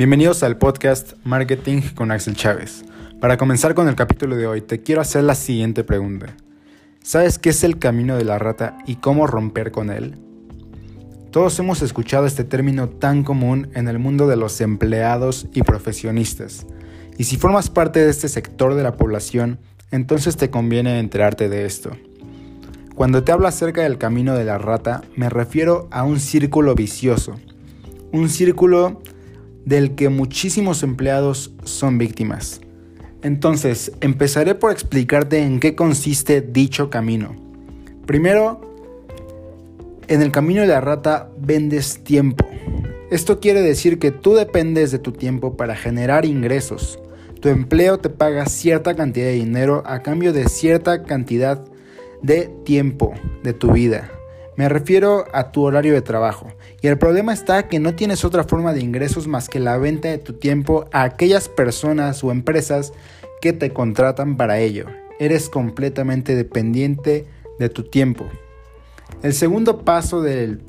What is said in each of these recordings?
Bienvenidos al podcast Marketing con Axel Chávez. Para comenzar con el capítulo de hoy, te quiero hacer la siguiente pregunta. ¿Sabes qué es el camino de la rata y cómo romper con él? Todos hemos escuchado este término tan común en el mundo de los empleados y profesionistas. Y si formas parte de este sector de la población, entonces te conviene enterarte de esto. Cuando te hablo acerca del camino de la rata, me refiero a un círculo vicioso. Un círculo del que muchísimos empleados son víctimas. Entonces, empezaré por explicarte en qué consiste dicho camino. Primero, en el camino de la rata vendes tiempo. Esto quiere decir que tú dependes de tu tiempo para generar ingresos. Tu empleo te paga cierta cantidad de dinero a cambio de cierta cantidad de tiempo de tu vida. Me refiero a tu horario de trabajo. Y el problema está que no tienes otra forma de ingresos más que la venta de tu tiempo a aquellas personas o empresas que te contratan para ello. Eres completamente dependiente de tu tiempo. El segundo paso del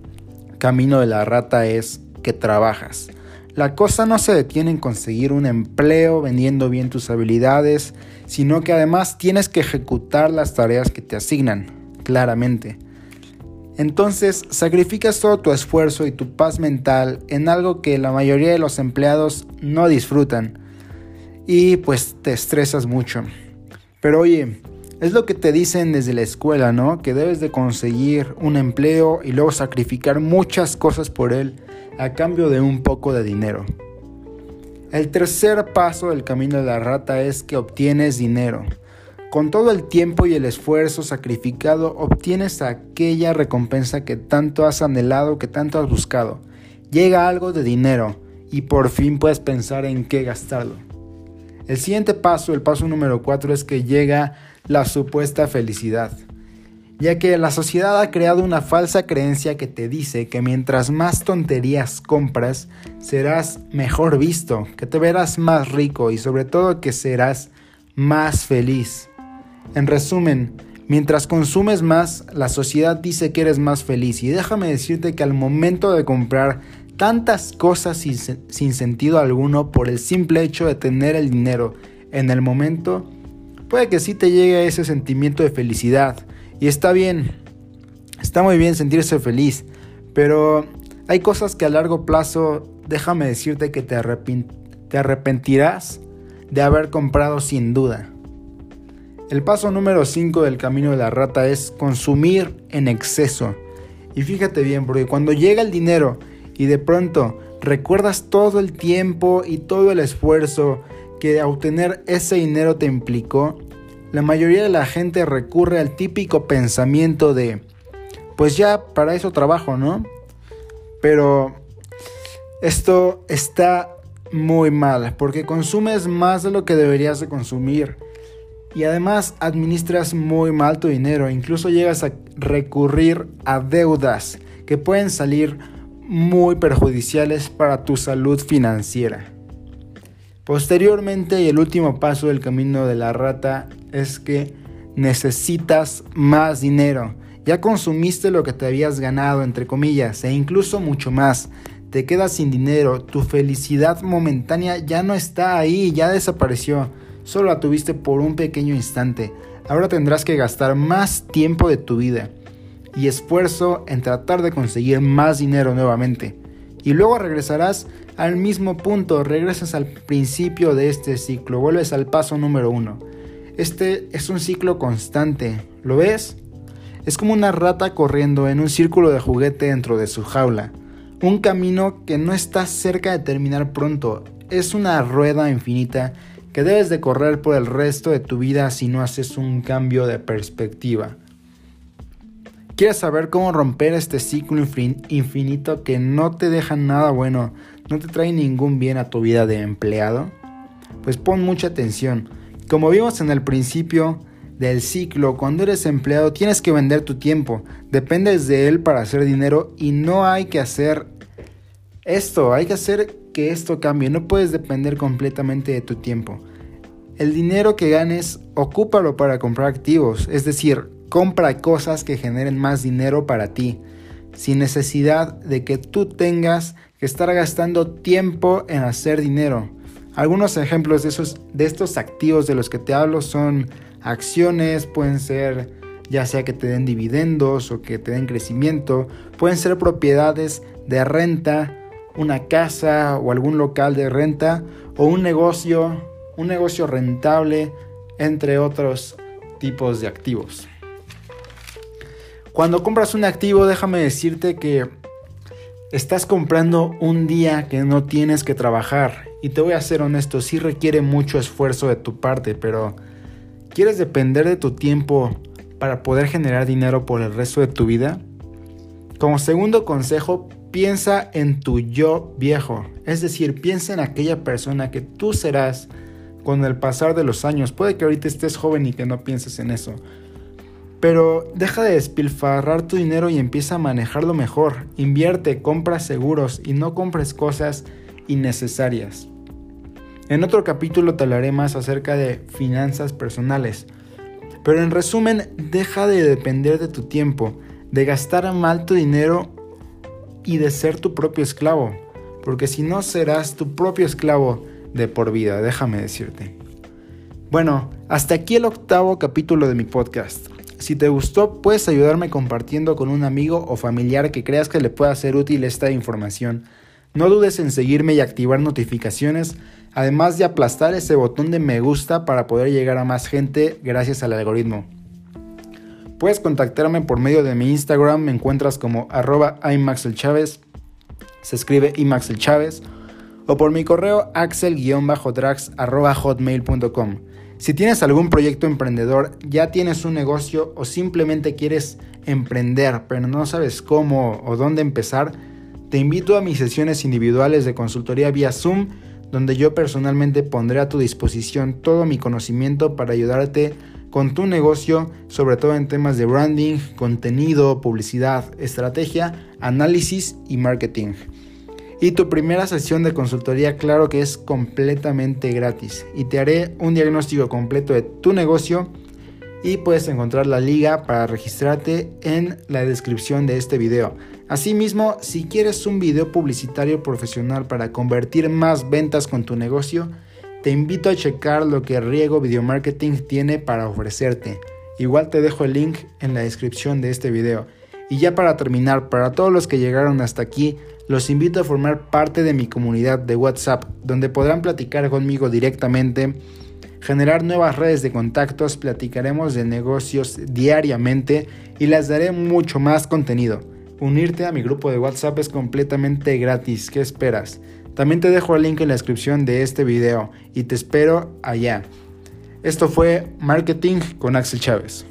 camino de la rata es que trabajas. La cosa no se detiene en conseguir un empleo vendiendo bien tus habilidades, sino que además tienes que ejecutar las tareas que te asignan, claramente. Entonces sacrificas todo tu esfuerzo y tu paz mental en algo que la mayoría de los empleados no disfrutan y pues te estresas mucho. Pero oye, es lo que te dicen desde la escuela, ¿no? Que debes de conseguir un empleo y luego sacrificar muchas cosas por él a cambio de un poco de dinero. El tercer paso del camino de la rata es que obtienes dinero. Con todo el tiempo y el esfuerzo sacrificado obtienes aquella recompensa que tanto has anhelado, que tanto has buscado. Llega algo de dinero y por fin puedes pensar en qué gastarlo. El siguiente paso, el paso número 4, es que llega la supuesta felicidad, ya que la sociedad ha creado una falsa creencia que te dice que mientras más tonterías compras, serás mejor visto, que te verás más rico y sobre todo que serás más feliz. En resumen, mientras consumes más, la sociedad dice que eres más feliz y déjame decirte que al momento de comprar tantas cosas sin, sentido alguno por el simple hecho de tener el dinero en el momento, puede que sí te llegue ese sentimiento de felicidad. Y está bien, está muy bien sentirse feliz, pero hay cosas que a largo plazo, déjame decirte que te arrepentirás de haber comprado sin duda. El paso número 5 del camino de la rata es consumir en exceso. Y fíjate bien, porque cuando llega el dinero y de pronto recuerdas todo el tiempo y todo el esfuerzo que obtener ese dinero te implicó, la mayoría de la gente recurre al típico pensamiento de, pues ya para eso trabajo, ¿no? Pero esto está muy mal, porque consumes más de lo que deberías de consumir y además administras muy mal tu dinero, incluso llegas a recurrir a deudas que pueden salir muy perjudiciales para tu salud financiera. Posteriormente y el último paso del camino de la rata es que necesitas más dinero. Ya consumiste lo que te habías ganado, entre comillas, e incluso mucho más. Te quedas sin dinero, tu felicidad momentánea ya no está ahí, ya desapareció Solo la tuviste por un pequeño instante. Ahora tendrás que gastar más tiempo de tu vida y esfuerzo en tratar de conseguir más dinero nuevamente. Y luego regresarás al mismo punto, regresas al principio de este ciclo, vuelves al paso número uno. Este es un ciclo constante, ¿lo ves? Es como una rata corriendo en un círculo de juguete dentro de su jaula. Un camino que no está cerca de terminar pronto. Es una rueda infinita que debes de correr por el resto de tu vida si no haces un cambio de perspectiva. ¿Quieres saber cómo romper este ciclo infinito que no te deja nada bueno, no te trae ningún bien a tu vida de empleado? Pues pon mucha atención. Como vimos en el principio del ciclo, cuando eres empleado tienes que vender tu tiempo, dependes de él para hacer dinero y no hay que hacer esto, hay que hacer que esto cambie, no puedes depender completamente de tu tiempo. El dinero que ganes, ocúpalo para comprar activos, es decir, compra cosas que generen más dinero para ti. sin necesidad de que tú tengas que estar gastando tiempo en hacer dinero. Algunos ejemplos de, esos, de estos activos de los que te hablo son acciones, pueden ser ya sea que te den dividendos o que te den crecimiento, pueden ser propiedades de renta, una casa o algún local de renta o un negocio, un negocio rentable, entre otros tipos de activos. Cuando compras un activo, déjame decirte que estás comprando un día que no tienes que trabajar. Y te voy a ser honesto, sí requiere mucho esfuerzo de tu parte, pero ¿quieres depender de tu tiempo para poder generar dinero por el resto de tu vida? Como segundo consejo, piensa en tu yo viejo. Es decir, piensa en aquella persona que tú serás con el pasar de los años. Puede que ahorita estés joven y que no pienses en eso. Pero deja de despilfarrar tu dinero y empieza a manejarlo mejor. Invierte, compra seguros y no compres cosas innecesarias. En otro capítulo te hablaré más acerca de finanzas personales. Pero en resumen, deja de depender de tu tiempo, de gastar mal tu dinero y de ser tu propio esclavo. Porque si no serás tu propio esclavo de por vida, déjame decirte. Bueno, hasta aquí el octavo capítulo de mi podcast. Si te gustó, puedes ayudarme compartiendo con un amigo o familiar que creas que le pueda ser útil esta información. No dudes en seguirme y activar notificaciones, además de aplastar ese botón de me gusta para poder llegar a más gente gracias al algoritmo. Puedes contactarme por medio de mi Instagram, me encuentras como arroba se escribe imaxelchávez, o por mi correo axel-drax hotmail.com. Si tienes algún proyecto emprendedor, ya tienes un negocio o simplemente quieres emprender, pero no sabes cómo o dónde empezar, te invito a mis sesiones individuales de consultoría vía Zoom, donde yo personalmente pondré a tu disposición todo mi conocimiento para ayudarte con tu negocio, sobre todo en temas de branding, contenido, publicidad, estrategia, análisis y marketing. Y tu primera sesión de consultoría, claro que es completamente gratis. Y te haré un diagnóstico completo de tu negocio. Y puedes encontrar la liga para registrarte en la descripción de este video. Asimismo, si quieres un video publicitario profesional para convertir más ventas con tu negocio, te invito a checar lo que Riego Video Marketing tiene para ofrecerte. Igual te dejo el link en la descripción de este video. Y ya para terminar, para todos los que llegaron hasta aquí, los invito a formar parte de mi comunidad de WhatsApp, donde podrán platicar conmigo directamente, generar nuevas redes de contactos, platicaremos de negocios diariamente y les daré mucho más contenido. Unirte a mi grupo de WhatsApp es completamente gratis, ¿qué esperas? También te dejo el link en la descripción de este video y te espero allá. Esto fue Marketing con Axel Chávez.